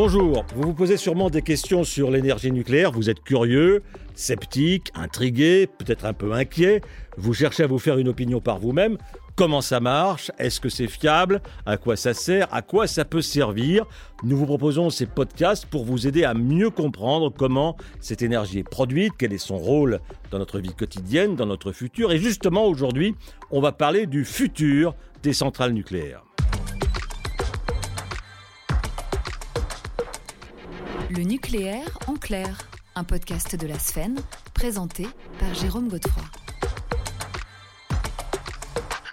bonjour. Vous vous posez sûrement des questions sur l'énergie nucléaire. Vous êtes curieux, sceptique, intrigué, peut-être un peu inquiet. Vous cherchez à vous faire une opinion par vous-même. Comment ça marche? Est-ce que c'est fiable? À quoi ça sert? À quoi ça peut servir? Nous vous proposons ces podcasts pour vous aider à mieux comprendre comment cette énergie est produite, quel est son rôle dans notre vie quotidienne, dans notre futur. Et justement, aujourd'hui, on va parler du futur des centrales nucléaires. Le nucléaire en clair, un podcast de la Sphène, présenté par Jérôme Godefroy.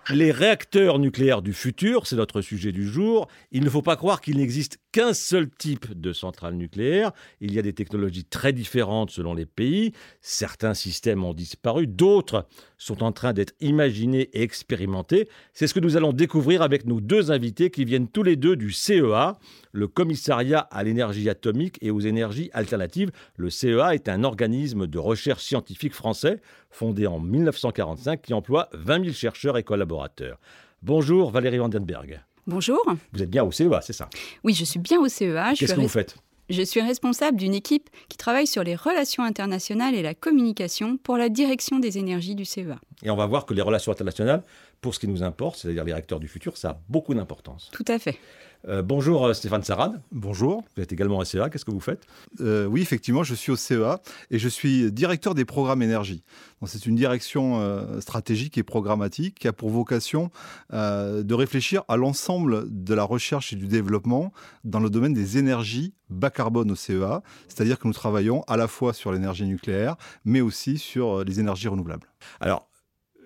Les réacteurs nucléaires du futur, c'est notre sujet du jour. Il ne faut pas croire qu'il n'existe qu'un seul type de centrale nucléaire. Il y a des technologies très différentes selon les pays. Certains systèmes ont disparu, d'autres sont en train d'être imaginés et expérimentés. C'est ce que nous allons découvrir avec nos deux invités qui viennent tous les deux du CEA, le Commissariat à l'énergie atomique et aux énergies alternatives. Le CEA est un organisme de recherche scientifique français fondé en 1945 qui emploie 20 000 chercheurs et collaborateurs. Bonjour Valérie Vandenberg. Bonjour. Vous êtes bien au CEA, c'est ça? Oui, je suis bien au CEA. Qu'est-ce que vous faites? Je suis responsable d'une équipe qui travaille sur les relations internationales et la communication pour la direction des énergies du CEA. Et on va voir que les relations internationales, pour ce qui nous importe, c'est-à-dire les réacteurs du futur, ça a beaucoup d'importance. Tout à fait. Euh, bonjour euh, Stéphane Sarad. Bonjour. Vous êtes également au CEA, qu'est-ce que vous faites? Euh, Oui, effectivement, je suis au CEA et je suis directeur des programmes énergie. C'est une direction stratégique et programmatique qui a pour vocation de réfléchir à l'ensemble de la recherche et du développement dans le domaine des énergies bas carbone au CEA, c'est-à-dire que nous travaillons à la fois sur l'énergie nucléaire, mais aussi sur les énergies renouvelables. Alors,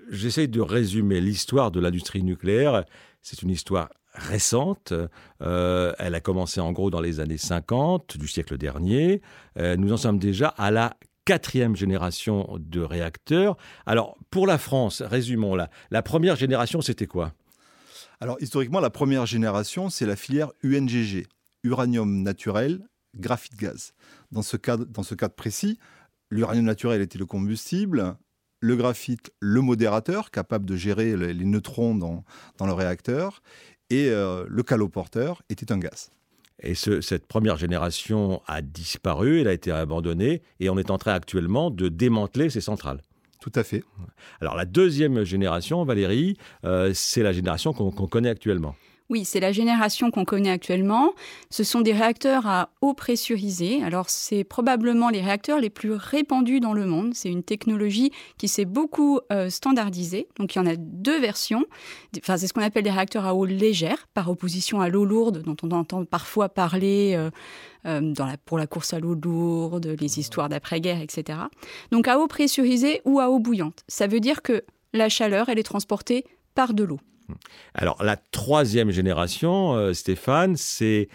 j'essaie de résumer l'histoire de l'industrie nucléaire. C'est une histoire récente. Euh, elle a commencé en gros dans les années 50 du siècle dernier. Euh, nous en sommes déjà à la quatrième génération de réacteurs. Alors, pour la France, résumons-la. La première génération, c'était quoi? Alors, historiquement, la première génération, c'est la filière UNGG, uranium naturel, graphite gaz. Dans ce cadre, dans ce cadre précis, l'uranium naturel était le combustible, le graphite, le modérateur, capable de gérer les neutrons dans, dans le réacteur, et euh, le caloporteur était un gaz. Et cette première génération a disparu, elle a été abandonnée, et on est en train actuellement de démanteler ces centrales. Tout à fait. Alors la deuxième génération, Valérie, euh, c'est la génération qu'on connaît actuellement. Oui, c'est la génération qu'on connaît actuellement. Ce sont des réacteurs à eau pressurisée. Alors, c'est probablement les réacteurs les plus répandus dans le monde. C'est une technologie qui s'est beaucoup euh, standardisée. Donc, il y en a deux versions. Enfin, c'est ce qu'on appelle des réacteurs à eau légère, par opposition à l'eau lourde, dont on entend parfois parler euh, euh, pour la course à l'eau lourde, les histoires d'après-guerre, etc. Donc, à eau pressurisée ou à eau bouillante. Ça veut dire que la chaleur, elle est transportée par de l'eau. Alors la troisième génération, euh, Stéphane, c'est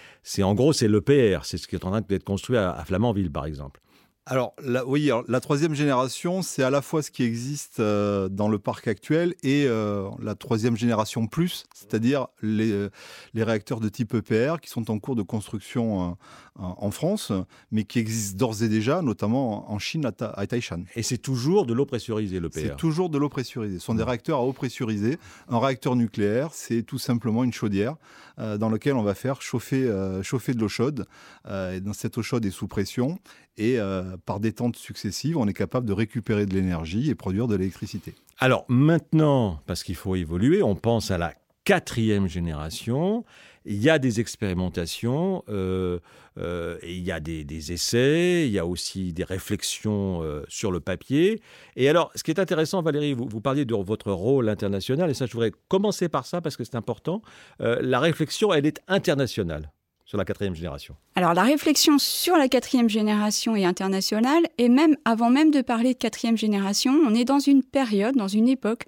en gros c'est l'EPR, c'est ce qui est en train d'être construit à, Flamanville par exemple. Alors, oui, la troisième génération, c'est à la fois ce qui existe euh, dans le parc actuel et euh, la troisième génération plus, c'est-à-dire les, les, réacteurs de type EPR qui sont en cours de construction en France, mais qui existent d'ores et déjà, notamment en Chine, à, Taishan. Et c'est toujours de l'eau pressurisée, l'EPR C'est toujours de l'eau pressurisée. Ce sont des réacteurs à eau pressurisée. Un réacteur nucléaire, c'est tout simplement une chaudière euh, dans laquelle on va faire chauffer, chauffer de l'eau chaude. et dans cette eau chaude est sous pression et euh, par détente successives, on est capable de récupérer de l'énergie et produire de l'électricité. Alors maintenant, parce qu'il faut évoluer, on pense à la quatrième génération. Il y a des expérimentations, euh, euh, il y a des, essais, il y a aussi des réflexions sur le papier. Et alors, ce qui est intéressant, Valérie, vous, vous, parliez de votre rôle international, et ça, je voudrais commencer par ça parce que c'est important. la réflexion, elle est internationale sur la quatrième génération Alors la réflexion sur la quatrième génération est internationale et même avant même de parler de quatrième génération, on est dans une période, dans une époque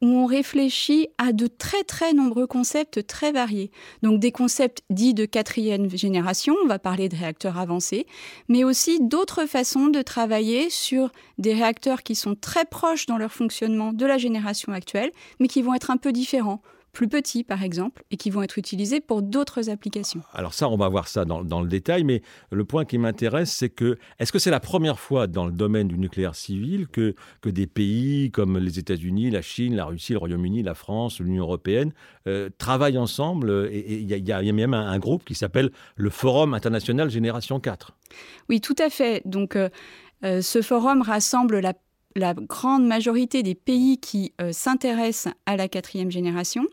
où on réfléchit à de très très nombreux concepts très variés. Donc des concepts dits de quatrième génération, on va parler de réacteurs avancés, mais aussi d'autres façons de travailler sur des réacteurs qui sont très proches dans leur fonctionnement de la génération actuelle, mais qui vont être un peu différents plus petits, par exemple, et qui vont être utilisés pour d'autres applications. Alors ça, on va voir ça dans, dans le détail, mais le point qui m'intéresse, c'est que est-ce que c'est la première fois dans le domaine du nucléaire civil que, que des pays comme les États-Unis, la Chine, la Russie, le Royaume-Uni, la France, l'Union européenne euh, travaillent ensemble et il y, y, a même un, un groupe qui s'appelle le Forum international Génération 4 Oui, tout à fait. Donc, euh, euh, ce forum rassemble la la grande majorité des pays qui euh, s'intéressent à la quatrième génération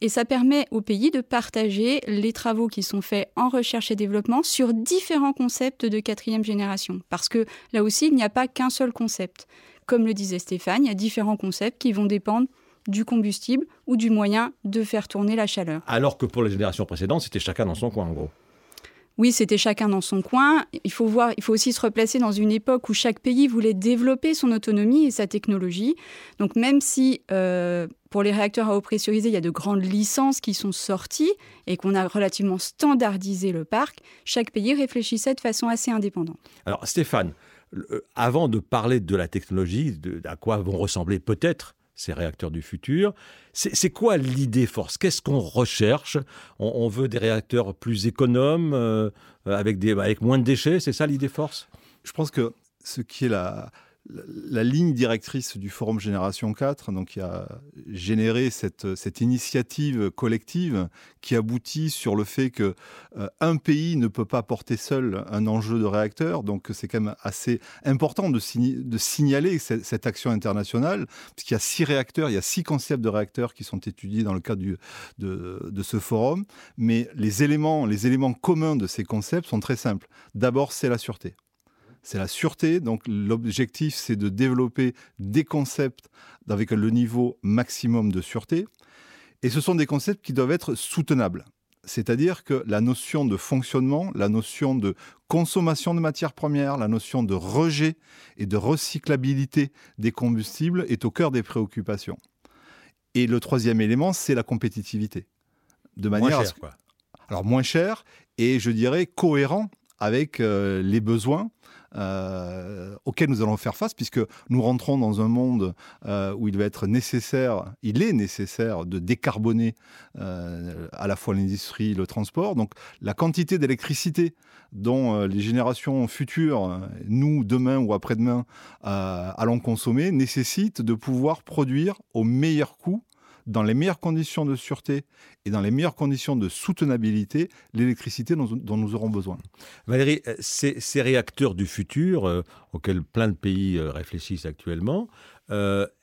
et ça permet aux pays de partager les travaux qui sont faits en recherche et développement sur différents concepts de quatrième génération. Parce que là aussi, il n'y a pas qu'un seul concept. Comme le disait Stéphane, il y a différents concepts qui vont dépendre du combustible ou du moyen de faire tourner la chaleur. Alors que pour les générations précédentes, c'était chacun dans son coin en gros oui, c'était chacun dans son coin. Il faut voir, il faut aussi se replacer dans une époque où chaque pays voulait développer son autonomie et sa technologie. Donc même si euh, pour les réacteurs à eau pressurisée, il y a de grandes licences qui sont sorties et qu'on a relativement standardisé le parc, chaque pays réfléchissait de façon assez indépendante. Alors Stéphane, avant de parler de la technologie, à quoi vont ressembler peut-être ces réacteurs du futur. C'est quoi l'idée force? Qu'est-ce qu'on recherche? On, veut des réacteurs plus économes, euh, avec, avec moins de déchets, c'est ça l'idée force? Je pense que ce qui est la, la ligne directrice du Forum Génération 4, donc qui a généré cette, initiative collective qui aboutit sur le fait que euh, un pays ne peut pas porter seul un enjeu de réacteur. Donc c'est quand même assez important de, signaler cette, action internationale, puisqu'il y a six réacteurs, il y a six concepts de réacteurs qui sont étudiés dans le cadre de, de ce forum. Mais les éléments, les éléments communs de ces concepts sont très simples. D'abord, c'est la sûreté c'est la sûreté. Donc l'objectif, c'est de développer des concepts avec le niveau maximum de sûreté. Et ce sont des concepts qui doivent être soutenables. C'est-à-dire que la notion de fonctionnement, la notion de consommation de matières premières, la notion de rejet et de recyclabilité des combustibles est au cœur des préoccupations. Et le troisième élément, c'est la compétitivité. De manière moins cher, quoi. Alors moins cher et je dirais cohérent avec euh, les besoins euh, auxquels nous allons faire face, puisque nous rentrons dans un monde euh, où il va être nécessaire, il est nécessaire de décarboner à la fois l'industrie, le transport. Donc la quantité d'électricité dont les générations futures, nous demain ou après-demain, allons consommer, nécessite de pouvoir produire au meilleur coût dans les meilleures conditions de sûreté et dans les meilleures conditions de soutenabilité l'électricité dont, nous aurons besoin. Valérie, euh, ces, réacteurs du futur euh, auxquels plein de pays euh, réfléchissent actuellement,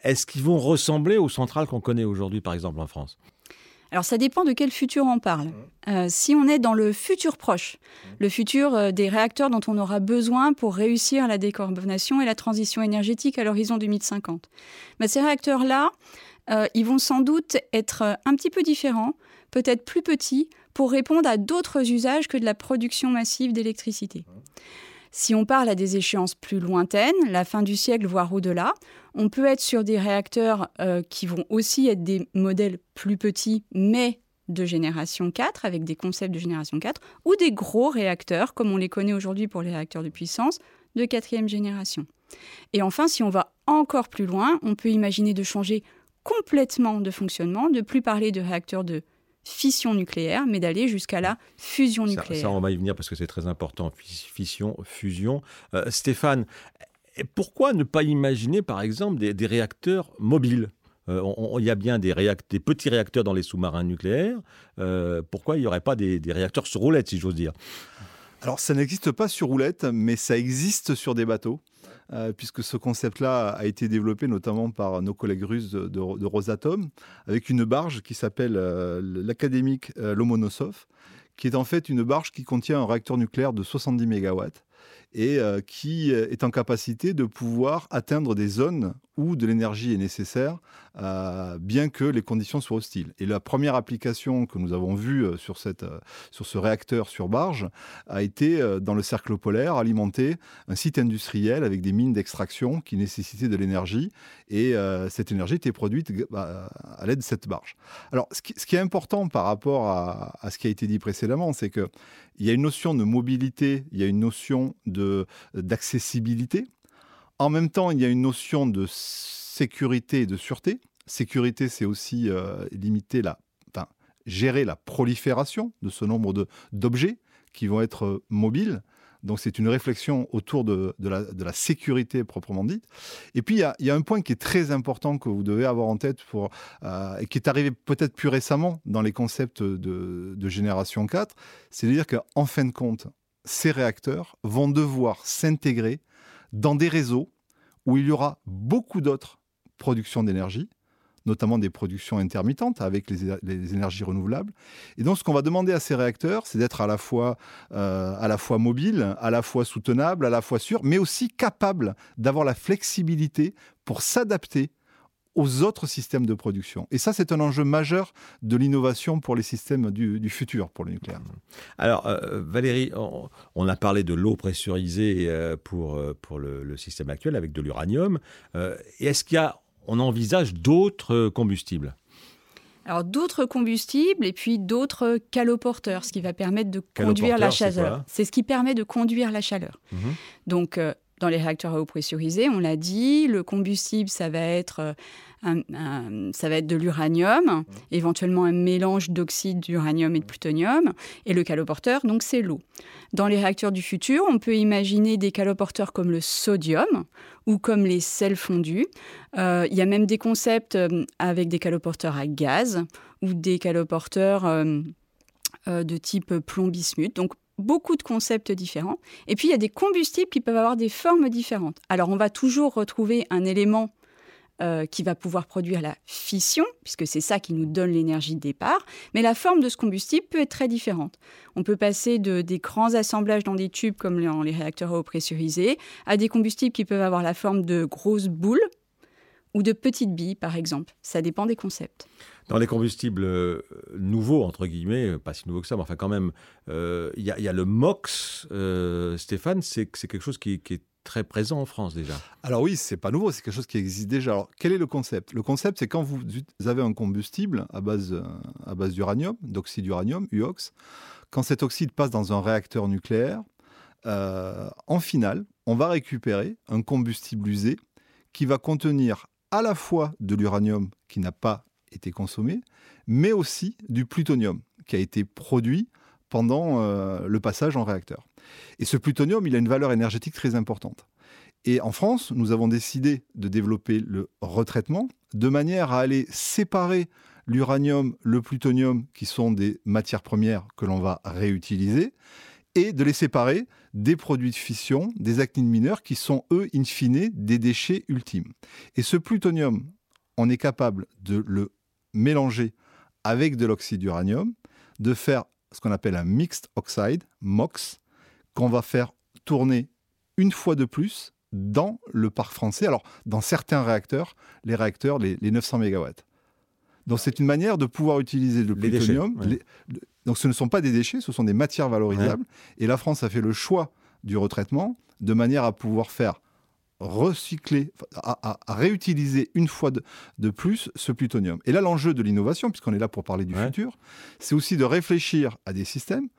est-ce qu'ils vont ressembler aux centrales qu'on connaît aujourd'hui, par exemple en France? Alors ça dépend de quel futur on parle. Euh, si on est dans le futur proche, le futur euh, des réacteurs dont on aura besoin pour réussir la décarbonation et la transition énergétique à l'horizon 2050, ben, ces réacteurs-là, euh, ils vont sans doute être un petit peu différents, peut-être plus petits, pour répondre à d'autres usages que de la production massive d'électricité. Si on parle à des échéances plus lointaines, la fin du siècle, voire au-delà, on peut être sur des réacteurs euh, qui vont aussi être des modèles plus petits, mais de génération 4, avec des concepts de génération 4, ou des gros réacteurs, comme on les connaît aujourd'hui pour les réacteurs de puissance, de quatrième génération. Et enfin, si on va encore plus loin, on peut imaginer de changer complètement de fonctionnement, de plus parler de réacteurs de fission nucléaire, mais d'aller jusqu'à la fusion nucléaire. Ça, ça, on va y venir parce que c'est très important, fission, fusion. Euh, Stéphane, pourquoi ne pas imaginer, par exemple, des, réacteurs mobiles? Euh, il y a bien des, des, petits réacteurs dans les sous-marins nucléaires. Euh, pourquoi il n'y aurait pas des, réacteurs sur roulette, si j'ose dire? Alors, ça n'existe pas sur roulette, mais ça existe sur des bateaux. Euh, puisque ce concept-là a été développé notamment par nos collègues russes de, Rosatom, avec une barge qui s'appelle l'académique Lomonosov, qui est en fait une barge qui contient un réacteur nucléaire de 70 MW et euh, qui est en capacité de pouvoir atteindre des zones où de l'énergie est nécessaire, euh, bien que les conditions soient hostiles. Et la première application que nous avons vue euh, sur, cette, euh, sur ce réacteur sur barge a été euh, dans le cercle polaire, alimenter un site industriel avec des mines d'extraction qui nécessitaient de l'énergie, et euh, cette énergie était produite bah, à l'aide de cette barge. Alors, ce qui, est important par rapport à, à ce qui a été dit précédemment, c'est qu'il y a une notion de mobilité, il y a une notion d'accessibilité, en même temps, il y a une notion de sécurité et de sûreté. Sécurité, c'est aussi euh, limiter la gérer la prolifération de ce nombre d'objets qui vont être euh, mobiles. Donc c'est une réflexion autour de, la, sécurité proprement dite. Et puis il y, a, un point qui est très important que vous devez avoir en tête pour, euh, et qui est arrivé peut-être plus récemment dans les concepts de, de génération 4, c'est-à-dire qu'en fin de compte, ces réacteurs vont devoir s'intégrer dans des réseaux où il y aura beaucoup d'autres productions d'énergie notamment des productions intermittentes avec les, énergies renouvelables. Et donc, ce qu'on va demander à ces réacteurs, c'est d'être à la fois euh, à la fois mobile, à la fois soutenable, à la fois sûr, mais aussi capable d'avoir la flexibilité pour s'adapter aux autres systèmes de production. Et ça, c'est un enjeu majeur de l'innovation pour les systèmes du, futur, pour le nucléaire. Alors, euh, Valérie, on, a parlé de l'eau pressurisée euh, pour, pour le, le, système actuel avec de l'uranium. Est-ce qu'il y a on envisage d'autres combustibles? Alors d'autres combustibles et puis d'autres caloporteurs, ce qui va permettre de conduire la chaleur. C'est ce qui permet de conduire la chaleur. Mhm. Donc euh, dans les réacteurs à eau pressurisée, on l'a dit, le combustible ça va être euh, ça va être de l'uranium, mmh. éventuellement un mélange d'oxyde d'uranium et de plutonium, et le caloporteur, donc c'est l'eau. Dans les réacteurs du futur, on peut imaginer des caloporteurs comme le sodium ou comme les sels fondus. Euh, il y a même des concepts euh, avec des caloporteurs à gaz ou des caloporteurs euh, de type plomb-bismuth. Donc beaucoup de concepts différents. Et puis il y a des combustibles qui peuvent avoir des formes différentes. Alors on va toujours retrouver un élément euh, qui va pouvoir produire la fission, puisque c'est ça qui nous donne l'énergie de départ, mais la forme de ce combustible peut être très différente. On peut passer de, des grands assemblages dans des tubes comme dans les réacteurs à eau pressurisée à des combustibles qui peuvent avoir la forme de grosses boules ou de petites billes, par exemple. Ça dépend des concepts. Dans les combustibles euh, nouveaux, entre guillemets, pas si nouveaux que ça, mais enfin quand même, euh, il y, a le MOX, Stéphane, c'est quelque chose qui, qui est très présent en France déjà. Alors oui, c'est pas nouveau, c'est quelque chose qui existe déjà. Alors quel est le concept? Le concept, c'est quand vous avez un combustible à base, à base d'uranium, d'oxyde d'uranium, UOX, quand cet oxyde passe dans un réacteur nucléaire, euh, en finale, on va récupérer un combustible usé qui va contenir à la fois de l'uranium qui n'a pas été consommé, mais aussi du plutonium qui a été produit pendant euh, le passage en réacteur. Et ce plutonium, il a une valeur énergétique très importante. Et en France, nous avons décidé de développer le retraitement de manière à aller séparer l'uranium, le plutonium, qui sont des matières premières que l'on va réutiliser, et de les séparer des produits de fission, des actines mineurs, qui sont, eux, in fine, des déchets ultimes. Et ce plutonium, on est capable de le mélanger avec de l'oxyde d'uranium, de faire ce qu'on appelle un mixed oxide, MOX, qu'on va faire tourner une fois de plus dans le parc français. Alors, dans certains réacteurs, les réacteurs, les, 900 MW. Donc, c'est une manière de pouvoir utiliser le plutonium. Donc, ce ne sont pas des déchets, ce sont des matières valorisables. Et la France a fait le choix du retraitement de manière à pouvoir faire recycler, à, réutiliser une fois de, plus ce plutonium. Et là, l'enjeu de l'innovation, puisqu'on est là pour parler du futur, c'est aussi de réfléchir à des systèmes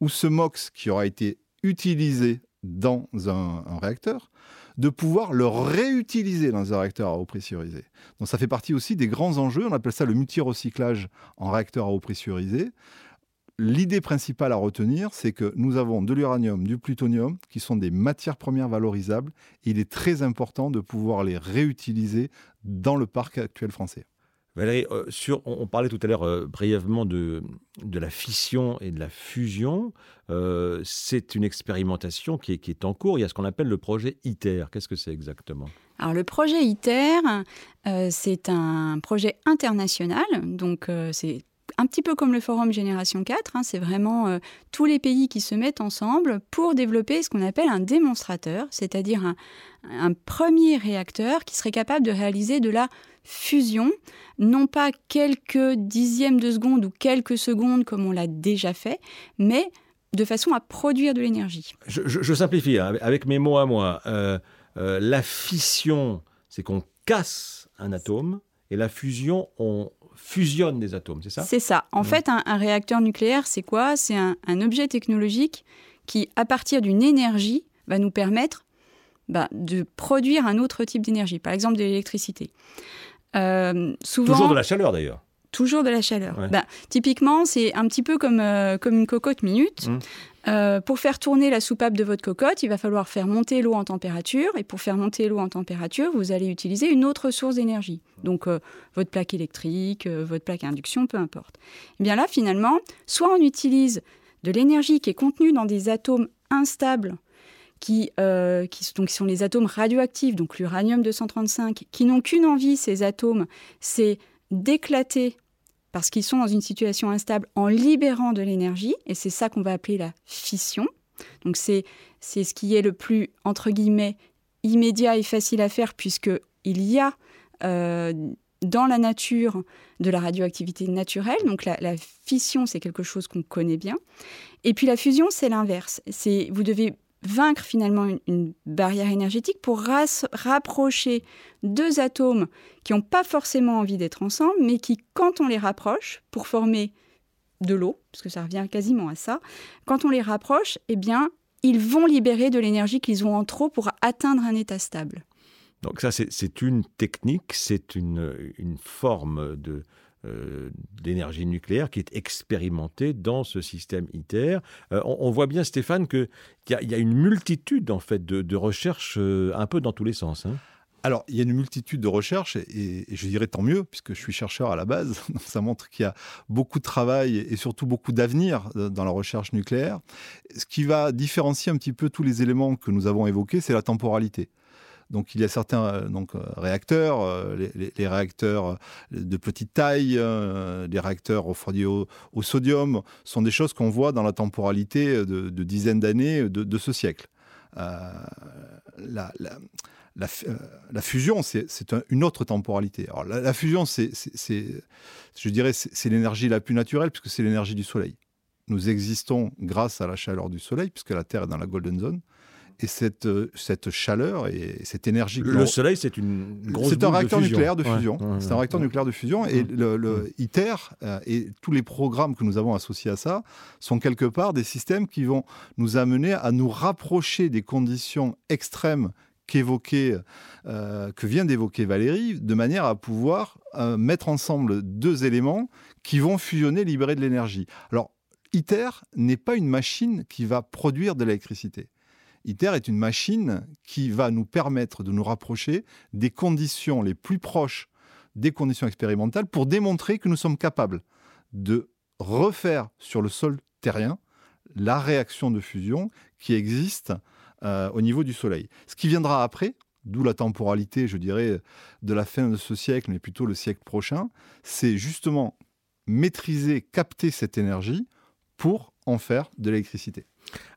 où ce MOX qui aura été utilisé dans un, réacteur, de pouvoir le réutiliser dans un réacteur à eau pressurisée. Donc ça fait partie aussi des grands enjeux, on appelle ça le multi-recyclage en réacteur à eau pressurisée. L'idée principale à retenir, c'est que nous avons de l'uranium, du plutonium, qui sont des matières premières valorisables. Et il est très important de pouvoir les réutiliser dans le parc actuel français. Valérie, euh, sur, on, parlait tout à l'heure euh, brièvement de, de la fission et de la fusion. Euh, c'est une expérimentation qui est, qui est, en cours. Il y a ce qu'on appelle le projet ITER. Qu'est-ce que c'est exactement? Alors le projet ITER, c'est un projet international. Donc c'est un petit peu comme le forum Génération 4, hein, c'est vraiment euh, tous les pays qui se mettent ensemble pour développer ce qu'on appelle un démonstrateur, c'est-à-dire un, premier réacteur qui serait capable de réaliser de la fusion, non pas quelques dixièmes de seconde ou quelques secondes comme on l'a déjà fait, mais de façon à produire de l'énergie. Je, simplifie, hein, avec mes mots à moi. Euh, euh, la fission, c'est qu'on casse un atome, et la fusion, on fusionne des atomes, c'est ça? C'est ça. En fait, un, réacteur nucléaire, c'est quoi? C'est un, objet technologique qui, à partir d'une énergie, va nous permettre bah, de produire un autre type d'énergie, par exemple de l'électricité. Euh, souvent, toujours de la chaleur d'ailleurs. Toujours de la chaleur. Ben, typiquement, c'est un petit peu comme, euh, comme une cocotte minute. Mmh. Euh, pour faire tourner la soupape de votre cocotte, il va falloir faire monter l'eau en température. Et pour faire monter l'eau en température, vous allez utiliser une autre source d'énergie. Donc euh, votre plaque électrique, votre plaque à induction, peu importe. Et eh bien là, finalement, soit on utilise de l'énergie qui est contenue dans des atomes instables qui, qui, donc, sont les atomes radioactifs, donc l'uranium 235, qui n'ont qu'une envie, ces atomes, c'est d'éclater parce qu'ils sont dans une situation instable en libérant de l'énergie, et c'est ça qu'on va appeler la fission. Donc c'est ce qui est le plus, entre guillemets, immédiat et facile à faire, puisqu'il y a euh, dans la nature de la radioactivité naturelle. Donc la, la fission, c'est quelque chose qu'on connaît bien. Et puis la fusion, c'est l'inverse. C'est Vous devez vaincre finalement une, barrière énergétique pour rapprocher deux atomes qui n'ont pas forcément envie d'être ensemble, mais qui, quand on les rapproche, pour former de l'eau, parce que ça revient quasiment à ça, quand on les rapproche, eh bien, ils vont libérer de l'énergie qu'ils ont en trop pour atteindre un état stable. Donc ça, c'est une technique, c'est une, une forme de, euh, d'énergie nucléaire qui est expérimentée dans ce système ITER. Euh, on, voit bien, Stéphane, qu'il y, a une multitude en fait de, recherches euh, un peu dans tous les sens. Hein. Alors, il y a une multitude de recherches, et, je dirais tant mieux, puisque je suis chercheur à la base. ça montre qu'il y a beaucoup de travail et surtout beaucoup d'avenir dans la recherche nucléaire. Ce qui va différencier un petit peu tous les éléments que nous avons évoqués, c'est la temporalité. Donc il y a certains euh, donc, euh, réacteurs, euh, les, réacteurs de petite taille, les réacteurs refroidis au, sodium, sont des choses qu'on voit dans la temporalité de, dizaines d'années de, ce siècle. la, fusion, c'est une autre temporalité. Alors, la, fusion, c'est, je dirais, c'est l'énergie la plus naturelle puisque c'est l'énergie du Soleil. Nous existons grâce à la chaleur du Soleil puisque la Terre est dans la Golden Zone et cette, euh, cette chaleur et cette énergie. Le, Soleil, c'est une grosse C'est un réacteur nucléaire de fusion. c'est un réacteur nucléaire de fusion. Et le, ITER euh, et tous les programmes que nous avons associés à ça sont quelque part des systèmes qui vont nous amener à nous rapprocher des conditions extrêmes qu'évoquait, euh, que vient d'évoquer Valérie, de manière à pouvoir mettre ensemble deux éléments qui vont fusionner, libérer de l'énergie. Alors, ITER n'est pas une machine qui va produire de l'électricité. ITER est une machine qui va nous permettre de nous rapprocher des conditions les plus proches des conditions expérimentales pour démontrer que nous sommes capables de refaire sur le sol terrien la réaction de fusion qui existe euh, au niveau du Soleil. Ce qui viendra après, d'où la temporalité, je dirais, de la fin de ce siècle, mais plutôt le siècle prochain, c'est justement maîtriser, capter cette énergie pour en faire de l'électricité.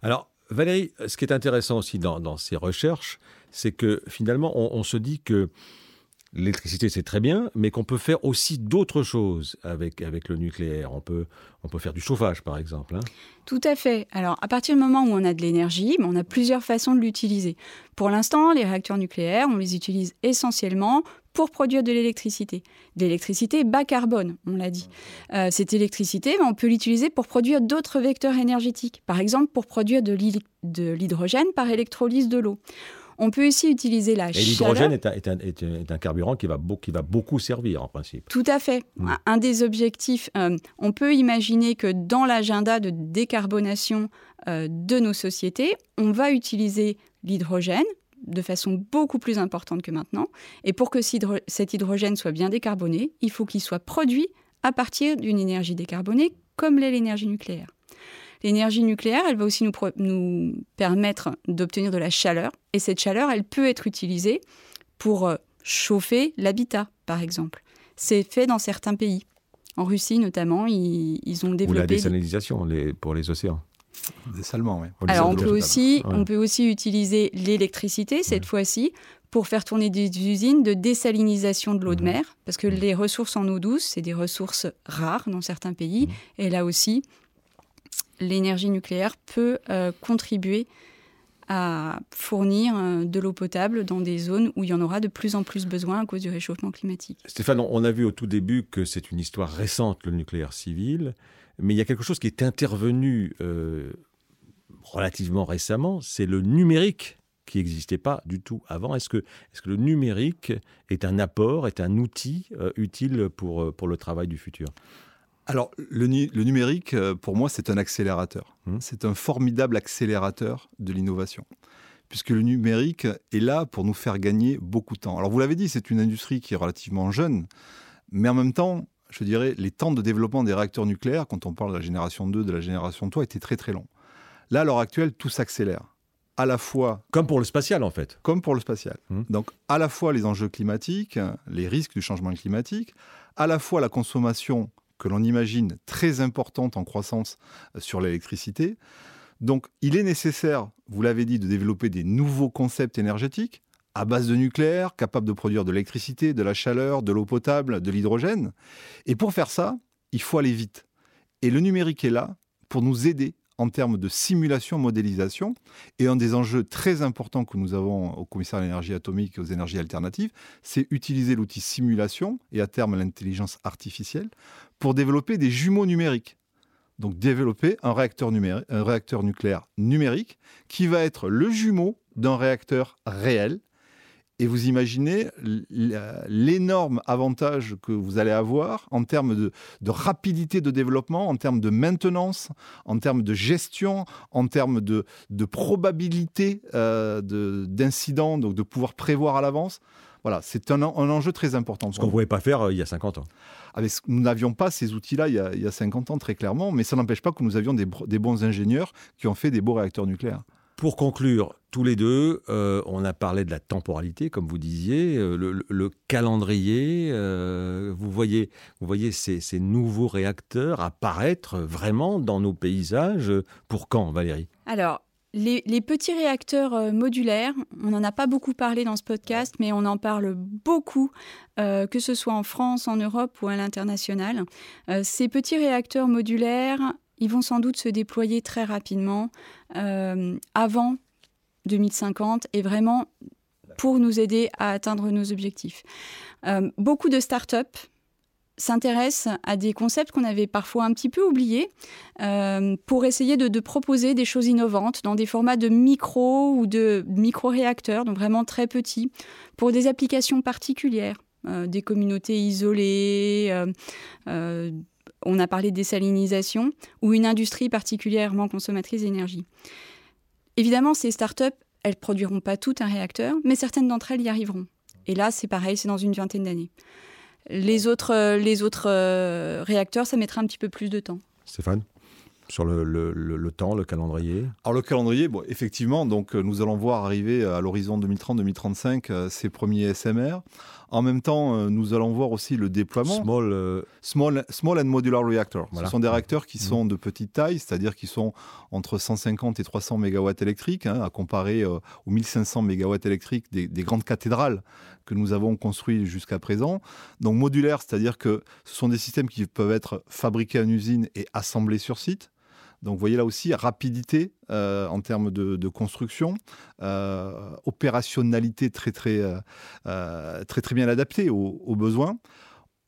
Alors, Valérie, ce qui est intéressant aussi dans, ces recherches, c'est que finalement, on, se dit que l'électricité, c'est très bien, mais qu'on peut faire aussi d'autres choses avec, avec le nucléaire. On peut, on peut faire du chauffage, par exemple. Hein. Tout à fait. Alors, à partir du moment où on a de l'énergie, on a plusieurs façons de l'utiliser. Pour l'instant, les réacteurs nucléaires, on les utilise essentiellement pour produire de l'électricité. De l'électricité bas carbone, on l'a dit. Euh, cette électricité, on peut l'utiliser pour produire d'autres vecteurs énergétiques. Par exemple, pour produire de l'hydrogène par électrolyse de l'eau. On peut aussi utiliser la Et l'hydrogène est, est, un carburant qui va, qui va, beaucoup servir en principe. Tout à fait. Un des objectifs, euh, on peut imaginer que dans l'agenda de décarbonation euh, de nos sociétés, on va utiliser l'hydrogène de façon beaucoup plus importante que maintenant. Et pour que cet hydrogène soit bien décarboné, il faut qu'il soit produit à partir d'une énergie décarbonée comme l'est l'énergie nucléaire. L'énergie nucléaire, elle va aussi nous, nous permettre d'obtenir de la chaleur. Et cette chaleur, elle peut être utilisée pour euh, chauffer l'habitat, par exemple. C'est fait dans certains pays. En Russie, notamment, ils, ont développé... Ou la désalinisation pour les océans. Dessalement, oui. Alors, on peut, aussi, on peut aussi utiliser l'électricité, cette fois-ci, pour faire tourner des usines de désalinisation de l'eau de mmh. mer, parce que mmh. les ressources en eau douce, c'est des ressources rares dans certains pays. Mmh. Et là aussi, l'énergie nucléaire peut euh, contribuer à fournir euh, de l'eau potable dans des zones où il y en aura de plus en plus besoin à cause du réchauffement climatique. Stéphane, on a vu au tout début que c'est une histoire récente, le nucléaire civil, mais il y a quelque chose qui est intervenu euh, relativement récemment, c'est le numérique qui n'existait pas du tout avant. Est-ce que, le numérique est un apport, est un outil utile pour le travail du futur? Alors, le, le, numérique, euh, pour moi, c'est un accélérateur. Mmh. C'est un formidable accélérateur de l'innovation. Puisque le numérique est là pour nous faire gagner beaucoup de temps. Alors, vous l'avez dit, c'est une industrie qui est relativement jeune, mais en même temps, je dirais, les temps de développement des réacteurs nucléaires, quand on parle de la génération 2, de la génération 3, étaient très très longs. Là, à l'heure actuelle, tout s'accélère. À la fois. Comme pour le spatial, en fait. Comme pour le spatial. Mmh. Donc, à la fois les enjeux climatiques, les risques du changement climatique, à la fois la consommation que l'on imagine très importante en croissance euh, sur l'électricité. Donc, il est nécessaire, vous l'avez dit, de développer des nouveaux concepts énergétiques à base de nucléaire, capables de produire de l'électricité, de la chaleur, de l'eau potable, de l'hydrogène. Et pour faire ça, il faut aller vite. Et le numérique est là pour nous aider en termes de simulation, modélisation. Et un des enjeux très importants que nous avons au commissaire à l'énergie atomique et aux énergies alternatives, c'est utiliser l'outil simulation et à terme l'intelligence artificielle pour développer des jumeaux numériques. Donc développer un réacteur, un réacteur nucléaire numérique qui va être le jumeau d'un réacteur réel et vous imaginez l'énorme avantage que vous allez avoir en termes de, rapidité de développement, en termes de maintenance, en termes de gestion, en termes de, probabilité euh, d'incidents, donc de pouvoir prévoir à l'avance. Voilà, c'est un, enjeu très important. Ce qu'on ne pouvait pas faire euh, il y a 50 ans. Ah, nous n'avions pas ces outils-là il, il, y a 50 ans, très clairement, mais ça n'empêche pas que nous avions des, des bons ingénieurs qui ont fait des beaux réacteurs nucléaires. Pour conclure, tous les deux, euh, on a parlé de la temporalité, comme vous disiez, euh, le, calendrier. Euh, vous voyez, vous voyez ces, nouveaux réacteurs apparaître vraiment dans nos paysages. Pour quand, Valérie? Alors, les, petits réacteurs modulaires, on n'en a pas beaucoup parlé dans ce podcast, mais on en parle beaucoup, que ce soit en France, en Europe ou à l'international. ces petits réacteurs modulaires, ils vont sans doute se déployer très rapidement euh, avant 2050 et vraiment pour nous aider à atteindre nos objectifs. Euh, beaucoup de startups s'intéressent à des concepts qu'on avait parfois un petit peu oubliés euh, pour essayer de, proposer des choses innovantes dans des formats de micro ou de micro-réacteurs, donc vraiment très petits, pour des applications particulières, des communautés isolées, on a parlé de désalinisation, ou une industrie particulièrement consommatrice d'énergie. Évidemment, ces startups, elles ne produiront pas tout un réacteur, mais certaines d'entre elles y arriveront. Et là, c'est pareil, c'est dans une vingtaine d'années. Les autres, les autres euh, réacteurs, ça mettra un petit peu plus de temps. Stéphane? Sur le, temps, le calendrier Alors le calendrier, bon, effectivement, donc euh, nous allons voir arriver à l'horizon 2030-2035 euh, ces premiers SMR. En même temps, euh, nous allons voir aussi le déploiement. Small, small, small and modular reactors. Ce sont des réacteurs qui mmh. sont de petite taille, c'est-à-dire qui sont entre 150 et 300 MW électriques, hein, à comparer aux 1500 MW électriques des, des grandes cathédrales que nous avons construites jusqu'à présent. Donc modulaire, c'est-à-dire que ce sont des systèmes qui peuvent être fabriqués en usine et assemblés sur site. Donc vous voyez là aussi rapidité euh, en termes de, construction, euh, opérationnalité très euh, très très bien adaptée aux besoins.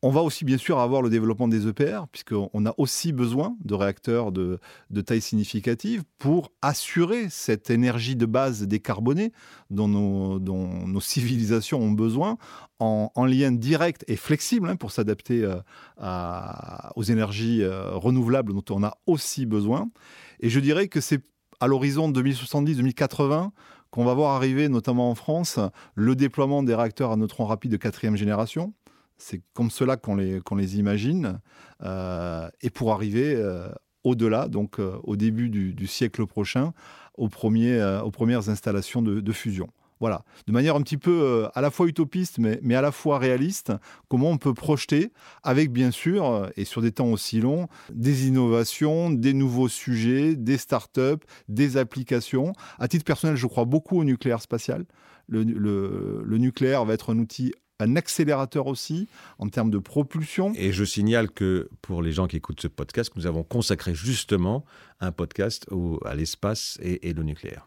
On va aussi bien sûr avoir le développement des EPR, puisqu'on a aussi besoin de réacteurs de, taille significative pour assurer cette énergie de base décarbonée dont nos, civilisations ont besoin, en, lien direct et flexible hein, pour s'adapter euh, aux énergies euh, renouvelables dont on a aussi besoin. Et je dirais que c'est à l'horizon 2070-2080 qu'on va voir arriver, notamment en France, le déploiement des réacteurs à neutrons rapides de quatrième génération c'est comme cela qu'on les, les imagine. Euh, et pour arriver euh, au-delà, donc euh, au début du, siècle prochain, aux, premiers, aux premières installations de, fusion. Voilà, de manière un petit peu à la fois utopiste, mais, mais, à la fois réaliste, comment on peut projeter, avec bien sûr, et sur des temps aussi longs, des innovations, des nouveaux sujets, des startups, des applications. À titre personnel, je crois beaucoup au nucléaire spatial. Le, le, le nucléaire va être un outil un accélérateur aussi en termes de propulsion. Et je signale que pour les gens qui écoutent ce podcast, nous avons consacré justement un podcast à l'espace et, et le nucléaire.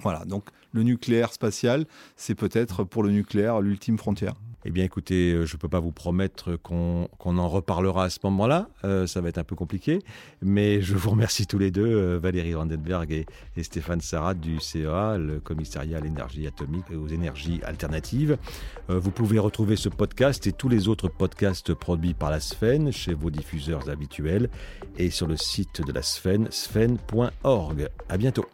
Voilà, donc le nucléaire spatial, c'est peut-être pour le nucléaire l'ultime frontière. Eh bien, écoutez, euh, je ne peux pas vous promettre qu'on en reparlera à ce moment-là. Euh, ça va être un peu compliqué. Mais je vous remercie tous les deux, euh, Valérie Vandenberg et, Stéphane Sarat du CEA, le commissariat à l'énergie atomique et aux énergies alternatives. vous pouvez retrouver ce podcast et tous les autres podcasts produits par la Sfen chez vos diffuseurs habituels et sur le site de la Sfen, sfen.org. À bientôt.